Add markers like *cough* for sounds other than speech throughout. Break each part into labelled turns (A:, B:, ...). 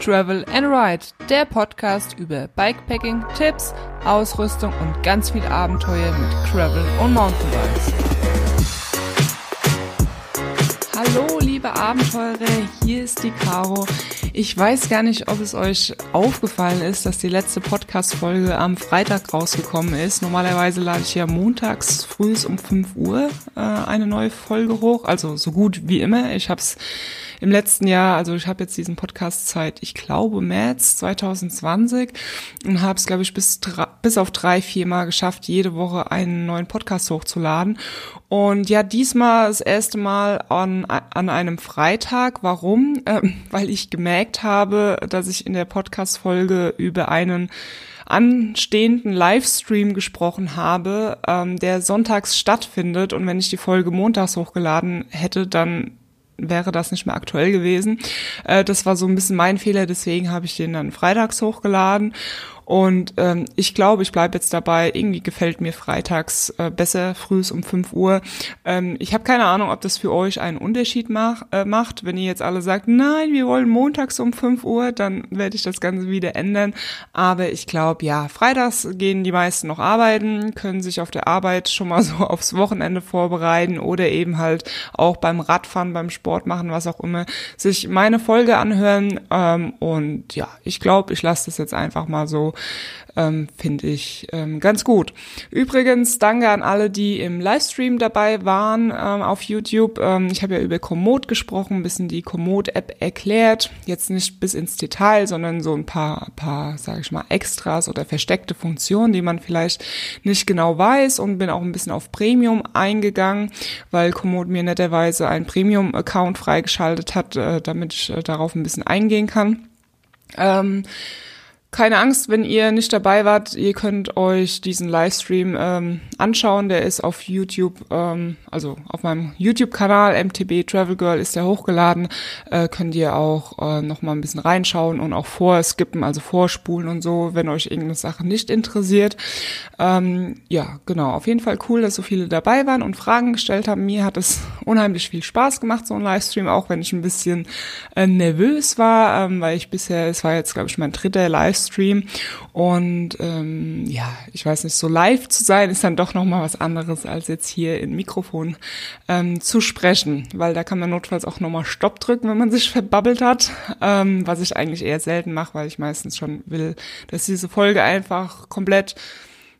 A: Travel and Ride, der Podcast über Bikepacking, Tipps, Ausrüstung und ganz viel Abenteuer mit Travel und Mountainbikes. Hallo, liebe Abenteurer, hier ist die Caro. Ich weiß gar nicht, ob es euch aufgefallen ist, dass die letzte Podcast-Folge am Freitag rausgekommen ist. Normalerweise lade ich ja montags früh um 5 Uhr äh, eine neue Folge hoch, also so gut wie immer. Ich habe es im letzten Jahr, also ich habe jetzt diesen Podcast seit, ich glaube, März 2020 und habe es, glaube ich, bis, bis auf drei, vier Mal geschafft, jede Woche einen neuen Podcast hochzuladen. Und ja, diesmal das erste Mal an, an einem Freitag. Warum? Ähm, weil ich gemerkt habe, dass ich in der Podcast-Folge über einen anstehenden Livestream gesprochen habe, ähm, der sonntags stattfindet. Und wenn ich die Folge montags hochgeladen hätte, dann wäre das nicht mehr aktuell gewesen. Äh, das war so ein bisschen mein Fehler, deswegen habe ich den dann freitags hochgeladen. Und ähm, ich glaube, ich bleibe jetzt dabei. Irgendwie gefällt mir freitags äh, besser, frühs um 5 Uhr. Ähm, ich habe keine Ahnung, ob das für euch einen Unterschied mach, äh, macht. Wenn ihr jetzt alle sagt, nein, wir wollen montags um 5 Uhr, dann werde ich das Ganze wieder ändern. Aber ich glaube, ja, freitags gehen die meisten noch arbeiten, können sich auf der Arbeit schon mal *laughs* so aufs Wochenende vorbereiten oder eben halt auch beim Radfahren, beim Sport machen, was auch immer, sich meine Folge anhören. Ähm, und ja, ich glaube, ich lasse das jetzt einfach mal so ähm, finde ich ähm, ganz gut. Übrigens, danke an alle, die im Livestream dabei waren ähm, auf YouTube. Ähm, ich habe ja über Komoot gesprochen, ein bisschen die Komoot-App erklärt. Jetzt nicht bis ins Detail, sondern so ein paar, paar, sage ich mal, Extras oder versteckte Funktionen, die man vielleicht nicht genau weiß und bin auch ein bisschen auf Premium eingegangen, weil Komoot mir netterweise einen Premium-Account freigeschaltet hat, äh, damit ich äh, darauf ein bisschen eingehen kann. Ähm, keine Angst, wenn ihr nicht dabei wart, ihr könnt euch diesen Livestream ähm, anschauen. Der ist auf YouTube, ähm, also auf meinem YouTube-Kanal MTB Travel Girl ist der hochgeladen. Äh, könnt ihr auch äh, noch mal ein bisschen reinschauen und auch vorskippen, also vorspulen und so, wenn euch irgendeine Sache nicht interessiert. Ähm, ja, genau. Auf jeden Fall cool, dass so viele dabei waren und Fragen gestellt haben. Mir hat es *laughs* unheimlich viel Spaß gemacht, so ein Livestream, auch wenn ich ein bisschen äh, nervös war, ähm, weil ich bisher, es war jetzt glaube ich mein dritter Livestream Livestream. Und ähm, ja, ich weiß nicht, so live zu sein ist dann doch nochmal was anderes, als jetzt hier in Mikrofon ähm, zu sprechen, weil da kann man notfalls auch nochmal Stopp drücken, wenn man sich verbabbelt hat, ähm, was ich eigentlich eher selten mache, weil ich meistens schon will, dass diese Folge einfach komplett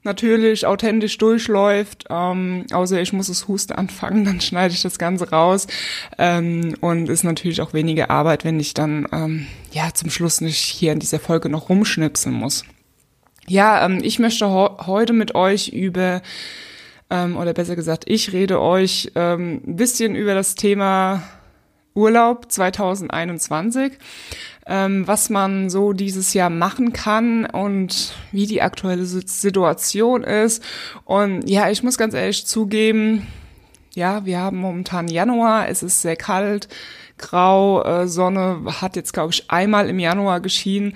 A: natürlich authentisch durchläuft, ähm, außer ich muss es Husten anfangen, *laughs* dann schneide ich das Ganze raus ähm, und ist natürlich auch weniger Arbeit, wenn ich dann ähm, ja zum Schluss nicht hier in dieser Folge noch rumschnipsen muss. Ja, ähm, ich möchte heute mit euch über ähm, oder besser gesagt, ich rede euch ähm, ein bisschen über das Thema Urlaub 2021 ähm, was man so dieses Jahr machen kann und wie die aktuelle Situation ist. Und ja, ich muss ganz ehrlich zugeben, ja, wir haben momentan Januar, es ist sehr kalt, grau, äh, Sonne hat jetzt, glaube ich, einmal im Januar geschienen.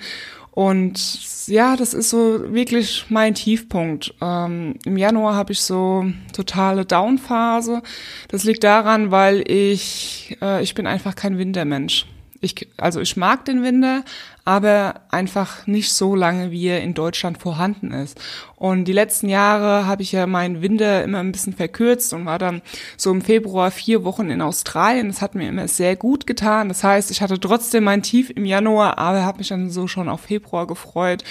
A: Und ja, das ist so wirklich mein Tiefpunkt. Ähm, Im Januar habe ich so totale Downphase. Das liegt daran, weil ich, äh, ich bin einfach kein Wintermensch. Ich, also ich mag den Winter, aber einfach nicht so lange, wie er in Deutschland vorhanden ist. Und die letzten Jahre habe ich ja meinen Winter immer ein bisschen verkürzt und war dann so im Februar vier Wochen in Australien. Das hat mir immer sehr gut getan. Das heißt, ich hatte trotzdem mein Tief im Januar, aber habe mich dann so schon auf Februar gefreut.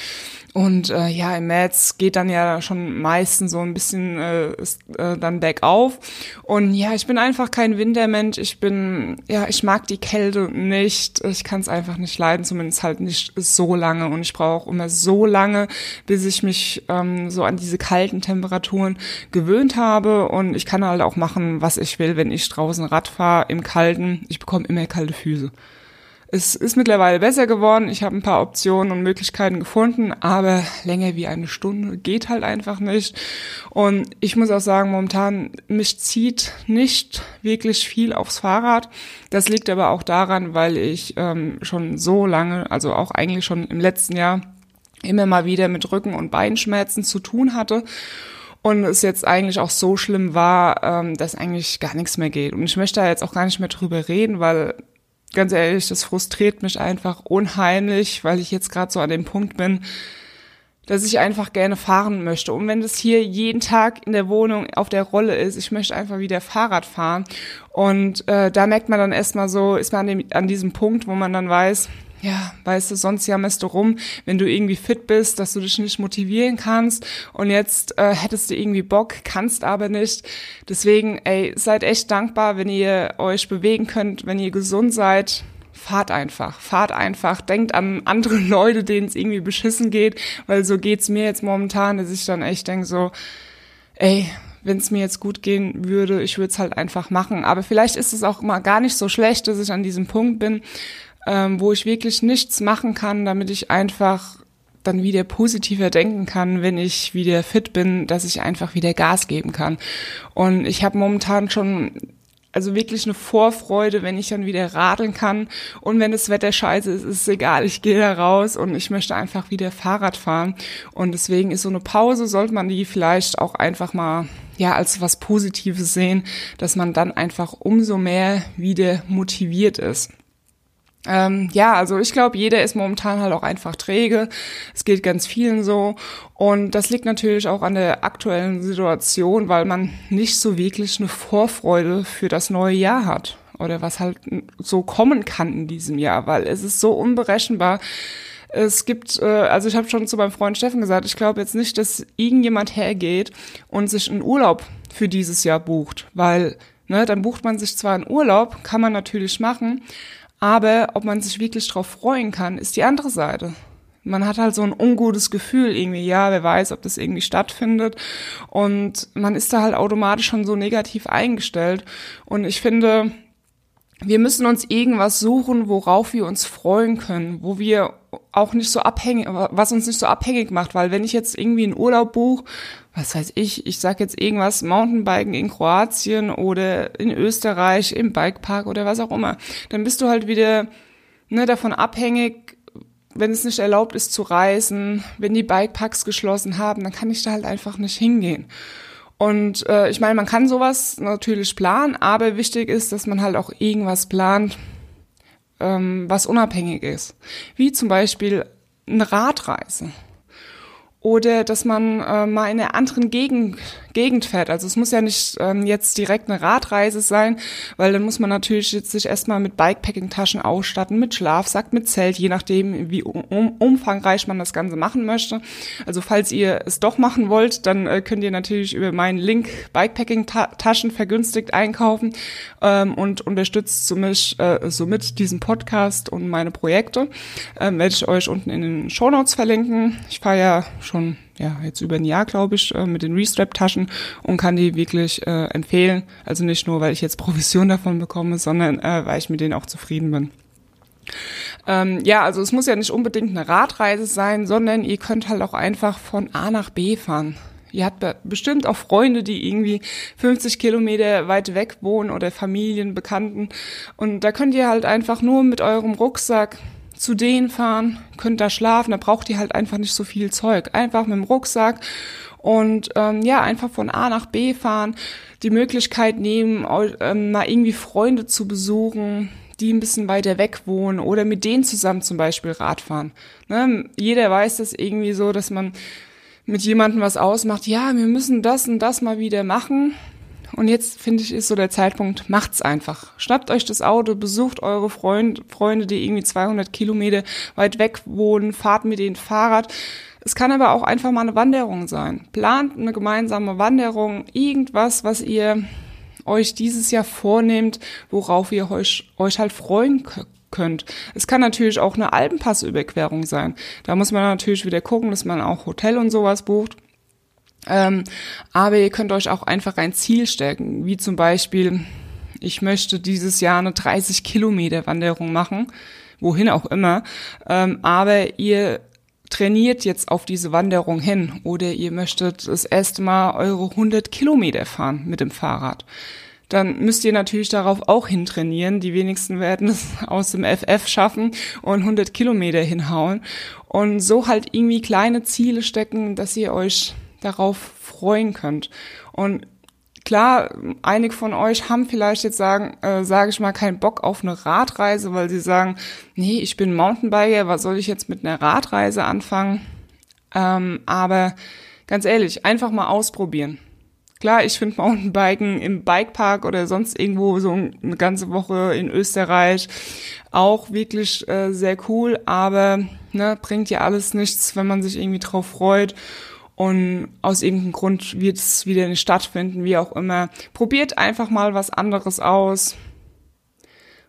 A: Und äh, ja, im März geht dann ja schon meistens so ein bisschen äh, ist, äh, dann bergauf. Und ja, ich bin einfach kein Wintermensch. Ich bin, ja, ich mag die Kälte nicht. Ich kann es einfach nicht leiden, zumindest halt nicht so lange. Und ich brauche immer so lange, bis ich mich ähm, so an diese kalten Temperaturen gewöhnt habe. Und ich kann halt auch machen, was ich will, wenn ich draußen Rad fahre im Kalten. Ich bekomme immer kalte Füße. Es ist mittlerweile besser geworden. Ich habe ein paar Optionen und Möglichkeiten gefunden, aber länger wie eine Stunde geht halt einfach nicht. Und ich muss auch sagen, momentan mich zieht nicht wirklich viel aufs Fahrrad. Das liegt aber auch daran, weil ich ähm, schon so lange, also auch eigentlich schon im letzten Jahr, immer mal wieder mit Rücken- und Beinschmerzen zu tun hatte und es jetzt eigentlich auch so schlimm war, ähm, dass eigentlich gar nichts mehr geht. Und ich möchte da jetzt auch gar nicht mehr drüber reden, weil ganz ehrlich, das frustriert mich einfach unheimlich, weil ich jetzt gerade so an dem Punkt bin, dass ich einfach gerne fahren möchte. Und wenn das hier jeden Tag in der Wohnung auf der Rolle ist, ich möchte einfach wieder Fahrrad fahren. Und äh, da merkt man dann erstmal so, ist man an, dem, an diesem Punkt, wo man dann weiß, ja, weißt du, sonst jammerst du rum, wenn du irgendwie fit bist, dass du dich nicht motivieren kannst und jetzt äh, hättest du irgendwie Bock, kannst aber nicht. Deswegen, ey, seid echt dankbar, wenn ihr euch bewegen könnt, wenn ihr gesund seid. Fahrt einfach, fahrt einfach, denkt an andere *laughs* Leute, denen es irgendwie beschissen geht, weil so geht's mir jetzt momentan, dass ich dann echt denke so, ey, wenn es mir jetzt gut gehen würde, ich würde es halt einfach machen. Aber vielleicht ist es auch mal gar nicht so schlecht, dass ich an diesem Punkt bin, ähm, wo ich wirklich nichts machen kann, damit ich einfach dann wieder positiver denken kann, wenn ich wieder fit bin, dass ich einfach wieder Gas geben kann. Und ich habe momentan schon also wirklich eine Vorfreude, wenn ich dann wieder radeln kann. Und wenn das Wetter scheiße ist, ist es egal. Ich gehe da raus und ich möchte einfach wieder Fahrrad fahren. Und deswegen ist so eine Pause, sollte man die vielleicht auch einfach mal ja als was Positives sehen, dass man dann einfach umso mehr wieder motiviert ist. Ähm, ja, also ich glaube, jeder ist momentan halt auch einfach träge. Es geht ganz vielen so. Und das liegt natürlich auch an der aktuellen Situation, weil man nicht so wirklich eine Vorfreude für das neue Jahr hat. Oder was halt so kommen kann in diesem Jahr, weil es ist so unberechenbar. Es gibt, äh, also ich habe schon zu meinem Freund Steffen gesagt, ich glaube jetzt nicht, dass irgendjemand hergeht und sich einen Urlaub für dieses Jahr bucht, weil ne, dann bucht man sich zwar einen Urlaub, kann man natürlich machen, aber ob man sich wirklich drauf freuen kann, ist die andere Seite. Man hat halt so ein ungutes Gefühl irgendwie, ja, wer weiß, ob das irgendwie stattfindet. Und man ist da halt automatisch schon so negativ eingestellt. Und ich finde, wir müssen uns irgendwas suchen, worauf wir uns freuen können, wo wir auch nicht so abhängig, was uns nicht so abhängig macht, weil wenn ich jetzt irgendwie einen Urlaub buche, was weiß ich, ich sag jetzt irgendwas, Mountainbiken in Kroatien oder in Österreich im Bikepark oder was auch immer, dann bist du halt wieder ne, davon abhängig, wenn es nicht erlaubt ist zu reisen, wenn die Bikeparks geschlossen haben, dann kann ich da halt einfach nicht hingehen. Und äh, ich meine, man kann sowas natürlich planen, aber wichtig ist, dass man halt auch irgendwas plant, ähm, was unabhängig ist. Wie zum Beispiel eine Radreise oder dass man äh, mal in einer anderen Gegend, Gegend fährt. Also es muss ja nicht ähm, jetzt direkt eine Radreise sein, weil dann muss man natürlich jetzt sich erstmal mit Bikepacking-Taschen ausstatten, mit Schlafsack, mit Zelt, je nachdem, wie um, umfangreich man das Ganze machen möchte. Also falls ihr es doch machen wollt, dann äh, könnt ihr natürlich über meinen Link Bikepacking-Taschen vergünstigt einkaufen ähm, und unterstützt somit, äh, somit diesen Podcast und meine Projekte. Ähm, werde ich euch unten in den Show Notes verlinken. Ich fahre ja schon ja jetzt über ein Jahr, glaube ich, äh, mit den Restrap-Taschen und kann die wirklich äh, empfehlen. Also nicht nur, weil ich jetzt Provision davon bekomme, sondern äh, weil ich mit denen auch zufrieden bin. Ähm, ja, also es muss ja nicht unbedingt eine Radreise sein, sondern ihr könnt halt auch einfach von A nach B fahren. Ihr habt bestimmt auch Freunde, die irgendwie 50 Kilometer weit weg wohnen oder Familien, Bekannten. Und da könnt ihr halt einfach nur mit eurem Rucksack zu denen fahren, könnt da schlafen, da braucht ihr halt einfach nicht so viel Zeug. Einfach mit dem Rucksack und ähm, ja, einfach von A nach B fahren, die Möglichkeit nehmen, ähm, mal irgendwie Freunde zu besuchen, die ein bisschen weiter weg wohnen oder mit denen zusammen zum Beispiel Radfahren. Ne? Jeder weiß das irgendwie so, dass man mit jemandem was ausmacht, ja, wir müssen das und das mal wieder machen. Und jetzt finde ich, ist so der Zeitpunkt, macht's einfach. Schnappt euch das Auto, besucht eure Freund, Freunde, die irgendwie 200 Kilometer weit weg wohnen, fahrt mit denen Fahrrad. Es kann aber auch einfach mal eine Wanderung sein. Plant eine gemeinsame Wanderung, irgendwas, was ihr euch dieses Jahr vornehmt, worauf ihr euch, euch halt freuen könnt. Es kann natürlich auch eine Alpenpassüberquerung sein. Da muss man natürlich wieder gucken, dass man auch Hotel und sowas bucht. Ähm, aber ihr könnt euch auch einfach ein Ziel stecken, wie zum Beispiel, ich möchte dieses Jahr eine 30 Kilometer Wanderung machen, wohin auch immer, ähm, aber ihr trainiert jetzt auf diese Wanderung hin oder ihr möchtet das erste Mal eure 100 Kilometer fahren mit dem Fahrrad. Dann müsst ihr natürlich darauf auch hintrainieren. Die wenigsten werden es *laughs* aus dem FF schaffen und 100 Kilometer hinhauen. Und so halt irgendwie kleine Ziele stecken, dass ihr euch darauf freuen könnt. Und Klar, einige von euch haben vielleicht jetzt sagen, äh, sage ich mal, keinen Bock auf eine Radreise, weil sie sagen, nee, ich bin Mountainbiker, was soll ich jetzt mit einer Radreise anfangen? Ähm, aber ganz ehrlich, einfach mal ausprobieren. Klar, ich finde Mountainbiken im Bikepark oder sonst irgendwo so eine ganze Woche in Österreich auch wirklich äh, sehr cool, aber ne, bringt ja alles nichts, wenn man sich irgendwie drauf freut und aus irgendeinem Grund wird es wieder nicht stattfinden, wie auch immer. Probiert einfach mal was anderes aus.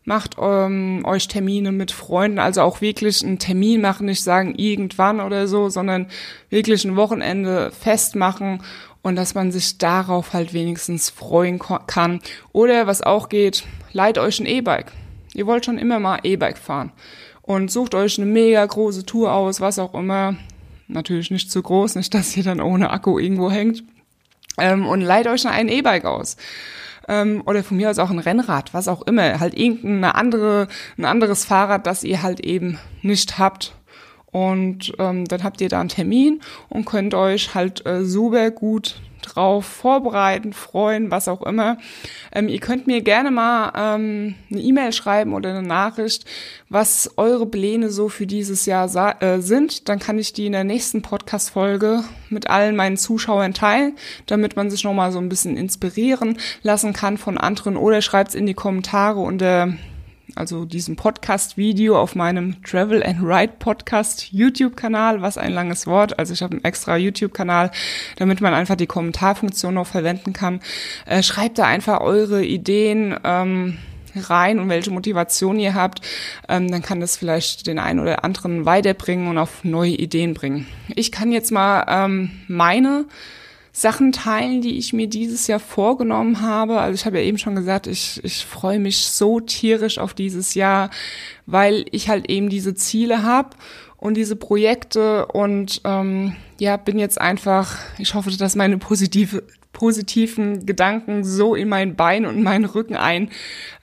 A: Macht ähm, euch Termine mit Freunden, also auch wirklich einen Termin machen, nicht sagen irgendwann oder so, sondern wirklich ein Wochenende festmachen und dass man sich darauf halt wenigstens freuen kann. Oder was auch geht, leiht euch ein E-Bike. Ihr wollt schon immer mal E-Bike fahren und sucht euch eine mega große Tour aus, was auch immer natürlich nicht zu groß, nicht, dass ihr dann ohne Akku irgendwo hängt. Ähm, und leiht euch ein E-Bike aus. Ähm, oder von mir aus auch ein Rennrad, was auch immer. Halt irgendeine andere, ein anderes Fahrrad, das ihr halt eben nicht habt. Und ähm, dann habt ihr da einen Termin und könnt euch halt äh, super gut drauf vorbereiten, freuen, was auch immer. Ähm, ihr könnt mir gerne mal ähm, eine E-Mail schreiben oder eine Nachricht, was eure Pläne so für dieses Jahr äh, sind. Dann kann ich die in der nächsten Podcast-Folge mit allen meinen Zuschauern teilen, damit man sich nochmal so ein bisschen inspirieren lassen kann von anderen oder schreibt es in die Kommentare unter also diesem Podcast-Video auf meinem Travel and Ride Podcast YouTube-Kanal, was ein langes Wort. Also ich habe einen extra YouTube-Kanal, damit man einfach die Kommentarfunktion noch verwenden kann. Äh, schreibt da einfach eure Ideen. Ähm, rein und welche Motivation ihr habt, ähm, dann kann das vielleicht den einen oder anderen weiterbringen und auf neue Ideen bringen. Ich kann jetzt mal ähm, meine Sachen teilen, die ich mir dieses Jahr vorgenommen habe. Also ich habe ja eben schon gesagt, ich, ich freue mich so tierisch auf dieses Jahr, weil ich halt eben diese Ziele habe und diese Projekte und ähm, ja, bin jetzt einfach, ich hoffe, dass meine positive, positiven Gedanken so in mein Bein und meinen Rücken ein,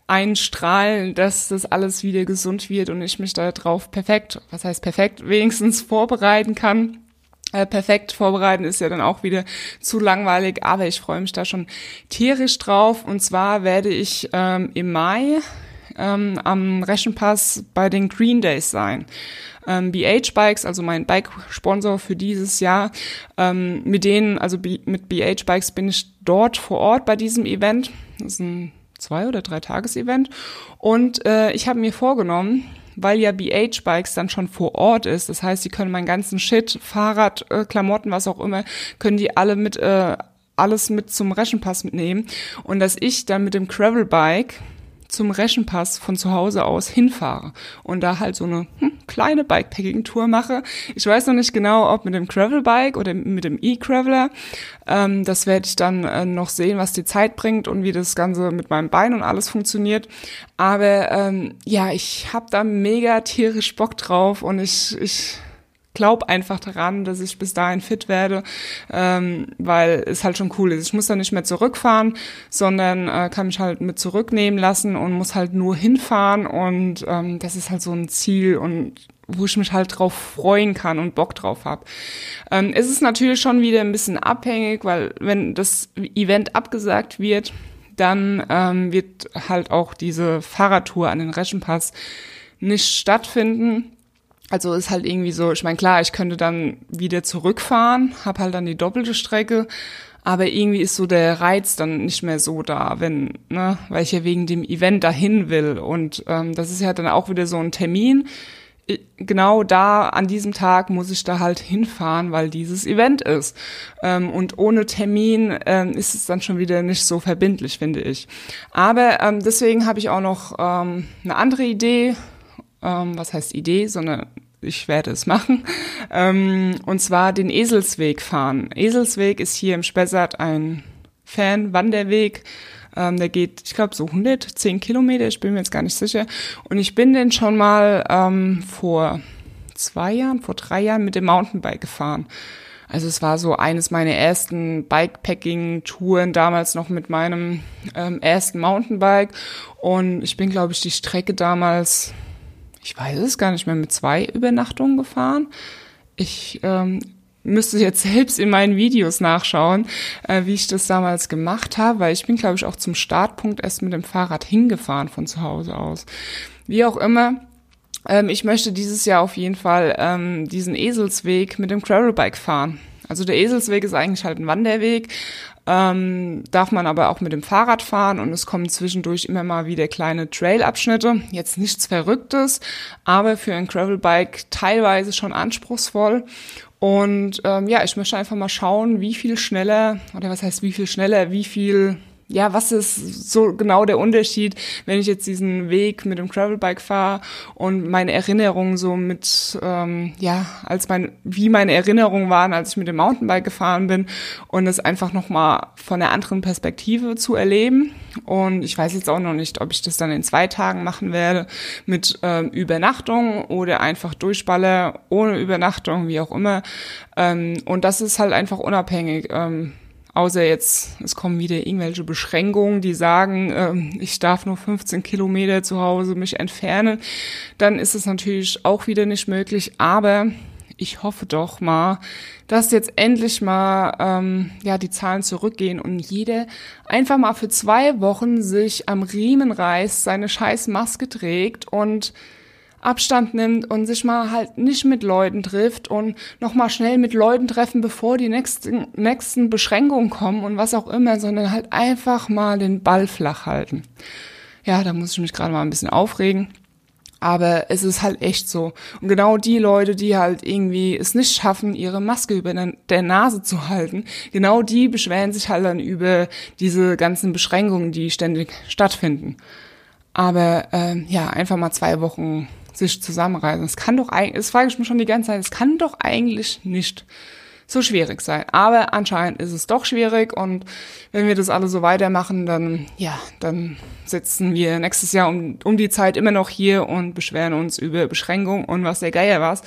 A: einstrahlen, dass das alles wieder gesund wird und ich mich darauf perfekt, was heißt perfekt, wenigstens vorbereiten kann perfekt vorbereiten ist ja dann auch wieder zu langweilig, aber ich freue mich da schon tierisch drauf. Und zwar werde ich ähm, im Mai ähm, am Rechenpass bei den Green Days sein. Ähm, BH Bikes, also mein Bike-Sponsor für dieses Jahr, ähm, mit denen, also B mit BH Bikes bin ich dort vor Ort bei diesem Event. Das ist ein zwei oder drei Tages-Event. Und äh, ich habe mir vorgenommen, weil ja BH Bikes dann schon vor Ort ist. Das heißt, sie können meinen ganzen Shit, Fahrrad, äh, Klamotten, was auch immer, können die alle mit äh, alles mit zum Rechenpass mitnehmen und dass ich dann mit dem Gravel Bike zum Reschenpass von zu Hause aus hinfahre und da halt so eine hm, kleine Bikepacking-Tour mache. Ich weiß noch nicht genau, ob mit dem Gravel-Bike oder mit dem E-Graveler. Ähm, das werde ich dann äh, noch sehen, was die Zeit bringt und wie das Ganze mit meinem Bein und alles funktioniert. Aber ähm, ja, ich habe da mega tierisch Bock drauf und ich, ich glaube einfach daran, dass ich bis dahin fit werde, ähm, weil es halt schon cool ist. Ich muss da nicht mehr zurückfahren, sondern äh, kann mich halt mit zurücknehmen lassen und muss halt nur hinfahren und ähm, das ist halt so ein Ziel und wo ich mich halt drauf freuen kann und Bock drauf habe. Ähm, es ist natürlich schon wieder ein bisschen abhängig, weil wenn das Event abgesagt wird, dann ähm, wird halt auch diese Fahrradtour an den Reschenpass nicht stattfinden. Also ist halt irgendwie so, ich meine, klar, ich könnte dann wieder zurückfahren, habe halt dann die doppelte Strecke, aber irgendwie ist so der Reiz dann nicht mehr so da, wenn, ne, weil ich ja wegen dem Event dahin will. Und ähm, das ist ja dann auch wieder so ein Termin. Genau da an diesem Tag muss ich da halt hinfahren, weil dieses Event ist. Ähm, und ohne Termin ähm, ist es dann schon wieder nicht so verbindlich, finde ich. Aber ähm, deswegen habe ich auch noch ähm, eine andere Idee ähm, was heißt Idee, sondern ich werde es machen, ähm, und zwar den Eselsweg fahren. Eselsweg ist hier im Spessart ein Fan-Wanderweg, ähm, der geht, ich glaube, so 110 Kilometer, ich bin mir jetzt gar nicht sicher. Und ich bin den schon mal ähm, vor zwei Jahren, vor drei Jahren mit dem Mountainbike gefahren. Also es war so eines meiner ersten Bikepacking-Touren, damals noch mit meinem ähm, ersten Mountainbike. Und ich bin, glaube ich, die Strecke damals ich weiß es gar nicht mehr, mit zwei Übernachtungen gefahren. Ich ähm, müsste jetzt *laughs* selbst in meinen Videos nachschauen, äh, wie ich das damals gemacht habe, weil ich bin, glaube ich, auch zum Startpunkt erst mit dem Fahrrad hingefahren von zu Hause aus. Wie auch immer, ähm, ich möchte dieses Jahr auf jeden Fall ähm, diesen Eselsweg mit dem Gravelbike fahren. Also der Eselsweg ist eigentlich halt ein Wanderweg, ähm, darf man aber auch mit dem Fahrrad fahren und es kommen zwischendurch immer mal wieder kleine Trailabschnitte. Jetzt nichts Verrücktes, aber für ein Gravelbike teilweise schon anspruchsvoll. Und ähm, ja, ich möchte einfach mal schauen, wie viel schneller, oder was heißt wie viel schneller, wie viel ja, was ist so genau der Unterschied, wenn ich jetzt diesen Weg mit dem Gravelbike fahre und meine Erinnerungen so mit, ähm, ja, als mein, wie meine Erinnerungen waren, als ich mit dem Mountainbike gefahren bin und es einfach nochmal von einer anderen Perspektive zu erleben. Und ich weiß jetzt auch noch nicht, ob ich das dann in zwei Tagen machen werde mit ähm, Übernachtung oder einfach Durchballer ohne Übernachtung, wie auch immer. Ähm, und das ist halt einfach unabhängig. Ähm, Außer jetzt, es kommen wieder irgendwelche Beschränkungen, die sagen, ähm, ich darf nur 15 Kilometer zu Hause mich entfernen. Dann ist es natürlich auch wieder nicht möglich. Aber ich hoffe doch mal, dass jetzt endlich mal ähm, ja die Zahlen zurückgehen und jeder einfach mal für zwei Wochen sich am Riemen reißt, seine scheiß Maske trägt und Abstand nimmt und sich mal halt nicht mit Leuten trifft und nochmal schnell mit Leuten treffen, bevor die nächsten, nächsten Beschränkungen kommen und was auch immer, sondern halt einfach mal den Ball flach halten. Ja, da muss ich mich gerade mal ein bisschen aufregen. Aber es ist halt echt so. Und genau die Leute, die halt irgendwie es nicht schaffen, ihre Maske über der Nase zu halten, genau die beschweren sich halt dann über diese ganzen Beschränkungen, die ständig stattfinden. Aber ähm, ja, einfach mal zwei Wochen sich zusammenreißen. Es kann doch eigentlich, das frage ich mich schon die ganze Zeit, es kann doch eigentlich nicht so schwierig sein. Aber anscheinend ist es doch schwierig und wenn wir das alle so weitermachen, dann, ja, dann sitzen wir nächstes Jahr um, um die Zeit immer noch hier und beschweren uns über Beschränkungen und was der Geier was.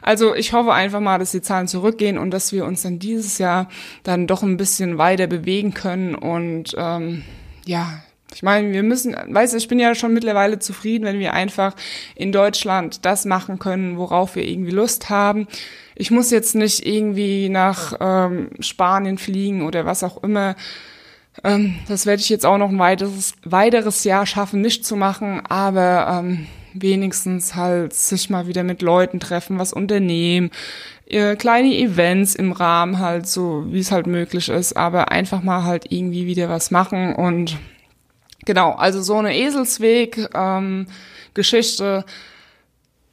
A: Also ich hoffe einfach mal, dass die Zahlen zurückgehen und dass wir uns dann dieses Jahr dann doch ein bisschen weiter bewegen können und ähm, ja, ich meine, wir müssen, weißt du, ich bin ja schon mittlerweile zufrieden, wenn wir einfach in Deutschland das machen können, worauf wir irgendwie Lust haben. Ich muss jetzt nicht irgendwie nach ähm, Spanien fliegen oder was auch immer. Ähm, das werde ich jetzt auch noch ein weiteres, weiteres Jahr schaffen, nicht zu machen, aber ähm, wenigstens halt sich mal wieder mit Leuten treffen, was unternehmen, äh, kleine Events im Rahmen halt so, wie es halt möglich ist, aber einfach mal halt irgendwie wieder was machen und Genau, also so eine Eselsweg ähm, Geschichte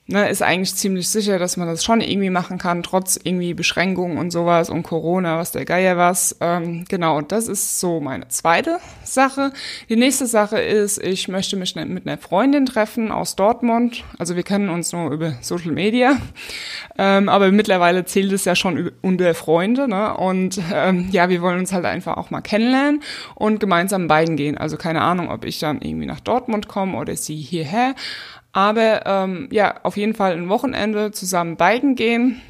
A: ne, ist eigentlich ziemlich sicher, dass man das schon irgendwie machen kann, trotz irgendwie Beschränkungen und sowas und Corona, was der Geier was. Ähm, genau, das ist so meine zweite Sache. Die nächste Sache ist, ich möchte mich ne, mit einer Freundin treffen aus Dortmund. Also wir kennen uns nur über Social Media, ähm, aber mittlerweile zählt es ja schon unter Freunde. Ne? Und ähm, ja, wir wollen uns halt einfach auch mal kennenlernen und gemeinsam beiden gehen. Also keine Ahnung, ob ich dann irgendwie nach Dortmund komme oder sie hierher. Aber ähm, ja, auf jeden Fall ein Wochenende zusammen biken gehen.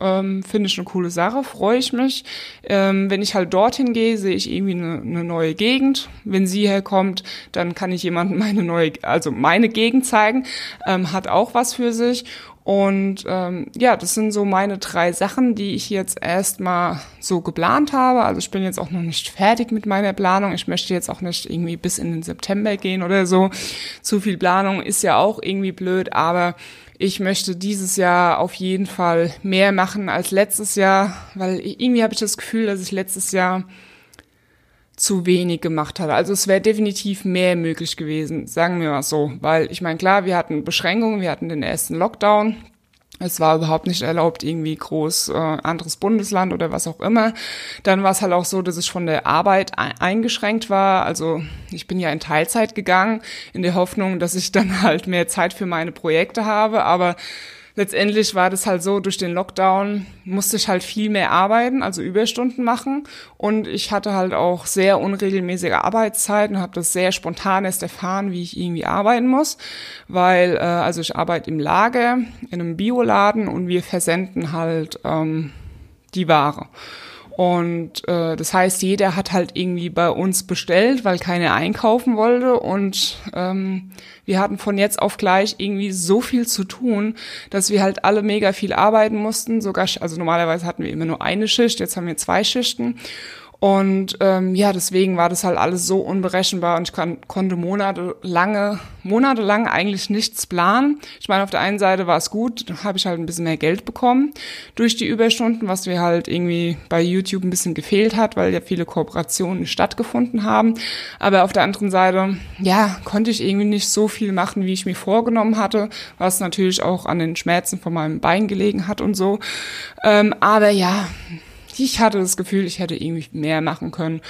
A: Ähm, Finde ich eine coole Sache, freue ich mich. Ähm, wenn ich halt dorthin gehe, sehe ich irgendwie eine, eine neue Gegend. Wenn sie herkommt, dann kann ich jemandem meine neue, also meine Gegend zeigen. Ähm, hat auch was für sich. Und ähm, ja, das sind so meine drei Sachen, die ich jetzt erstmal so geplant habe. Also ich bin jetzt auch noch nicht fertig mit meiner Planung. Ich möchte jetzt auch nicht irgendwie bis in den September gehen oder so. Zu viel Planung ist ja auch irgendwie blöd, aber ich möchte dieses Jahr auf jeden Fall mehr machen als letztes Jahr, weil irgendwie habe ich das Gefühl, dass ich letztes Jahr zu wenig gemacht habe. Also es wäre definitiv mehr möglich gewesen, sagen wir mal so. Weil ich meine, klar, wir hatten Beschränkungen, wir hatten den ersten Lockdown. Es war überhaupt nicht erlaubt, irgendwie groß äh, anderes Bundesland oder was auch immer. Dann war es halt auch so, dass ich von der Arbeit eingeschränkt war. Also ich bin ja in Teilzeit gegangen, in der Hoffnung, dass ich dann *laughs* halt mehr Zeit für meine Projekte habe. Aber letztendlich war das halt so, durch den Lockdown musste ich halt viel mehr arbeiten, also Überstunden machen. Und ich hatte halt auch sehr unregelmäßige Arbeitszeiten, habe das sehr spontan erst erfahren, wie ich irgendwie arbeiten muss. Weil, äh, also ich arbeite im Lager, in einem Bioladen und wir versenden halt ähm, die Ware. Und äh, das heißt, jeder hat halt irgendwie bei uns bestellt, weil keiner einkaufen wollte. Und ähm, wir hatten von jetzt auf gleich irgendwie so viel zu tun, dass wir halt alle mega viel arbeiten mussten. Sogar, also normalerweise hatten wir immer nur eine Schicht, jetzt haben wir zwei Schichten. Und ähm, ja, deswegen war das halt alles so unberechenbar und ich kann, konnte monatelange, monatelang eigentlich nichts planen. Ich meine, auf der einen Seite war es gut, da habe ich halt ein bisschen mehr Geld bekommen durch die Überstunden, was mir halt irgendwie bei YouTube ein bisschen gefehlt hat, weil ja viele Kooperationen stattgefunden haben. Aber auf der anderen Seite, ja, konnte ich irgendwie nicht so viel machen, wie ich mir vorgenommen hatte, was natürlich auch an den Schmerzen von meinem Bein gelegen hat und so. Ähm, aber ja, ich hatte das Gefühl, ich hätte irgendwie mehr machen können.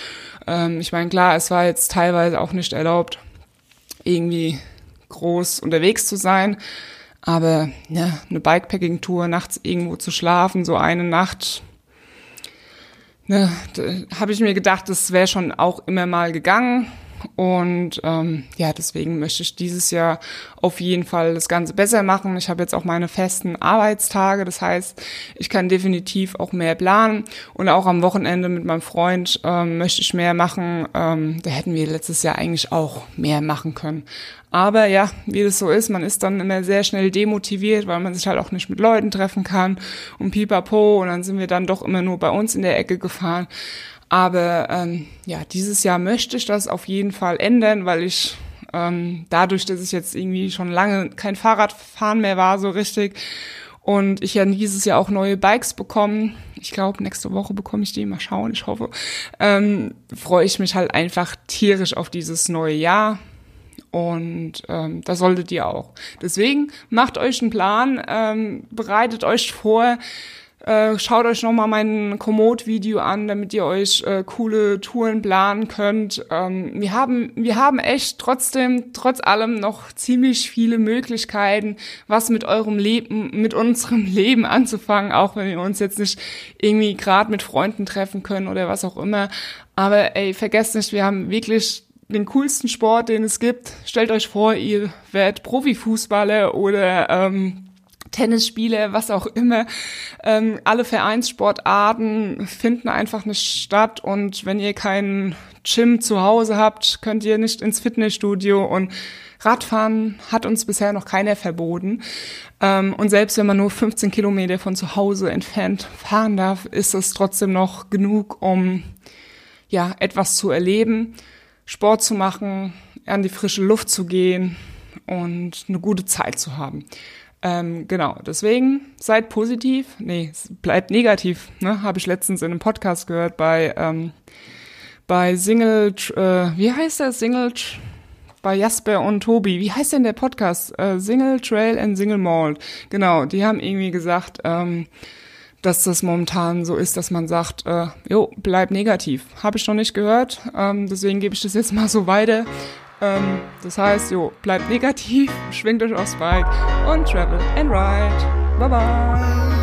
A: Ähm, ich meine, klar, es war jetzt teilweise auch nicht erlaubt, irgendwie groß unterwegs zu sein. Aber ja, eine Bikepacking-Tour, nachts irgendwo zu schlafen, so eine Nacht, ne, habe ich mir gedacht, das wäre schon auch immer mal gegangen. Und ähm, ja, deswegen möchte ich dieses Jahr auf jeden Fall das Ganze besser machen. Ich habe jetzt auch meine festen Arbeitstage, das heißt, ich kann definitiv auch mehr planen. Und auch am Wochenende mit meinem Freund ähm, möchte ich mehr machen. Ähm, da hätten wir letztes Jahr eigentlich auch mehr machen können. Aber ja, wie das so ist, man ist dann immer sehr schnell demotiviert, weil man sich halt auch nicht mit Leuten treffen kann und pipapo. Und dann sind wir dann doch immer nur bei uns in der Ecke gefahren. Aber ähm, ja, dieses Jahr möchte ich das auf jeden Fall ändern, weil ich ähm, dadurch, dass ich jetzt irgendwie schon lange kein Fahrradfahren mehr war, so richtig, und ich ja dieses Jahr auch neue Bikes bekommen. Ich glaube, nächste Woche bekomme ich die. Mal schauen, ich hoffe. Ähm, freue ich mich halt einfach tierisch auf dieses neue Jahr. Und ähm, da solltet ihr auch. Deswegen macht euch einen Plan, ähm, bereitet euch vor, äh, schaut euch nochmal mein Komoot-Video an, damit ihr euch äh, coole Touren planen könnt. Ähm, wir haben, wir haben echt trotzdem, trotz allem noch ziemlich viele Möglichkeiten, was mit eurem Leben, mit unserem *laughs* Leben anzufangen, auch wenn wir uns jetzt nicht irgendwie gerade mit Freunden treffen können oder was auch immer. Aber ey, vergesst nicht, wir haben wirklich den coolsten Sport, den es gibt. Stellt euch vor, ihr werdet Profifußballer oder ähm, Tennisspiele, was auch immer. Ähm, alle Vereinssportarten finden einfach nicht statt und wenn ihr keinen Gym zu Hause habt, könnt ihr nicht ins Fitnessstudio und Radfahren hat uns bisher noch keiner verboten. Ähm, und selbst wenn man nur 15 Kilometer von zu Hause entfernt fahren darf, ist es trotzdem noch genug, um ja etwas zu erleben, Sport zu machen, an die frische Luft zu gehen und eine gute Zeit zu haben. Ähm, genau, deswegen seid positiv. Nee, bleibt negativ. Ne? Habe ich letztens in einem Podcast gehört bei, ähm, bei Single, äh, wie heißt der? Single, bei Jasper und Tobi. Wie heißt denn der Podcast? Äh, Single Trail and Single Malt. Genau, die haben irgendwie gesagt, ähm, dass das momentan so ist, dass man sagt, äh, jo, bleib negativ. Habe ich noch nicht gehört, ähm, deswegen gebe ich das jetzt mal so weiter. Ähm, das heißt, jo, bleibt negativ, *laughs* schwingt euch aufs Bike und travel and ride. Bye bye.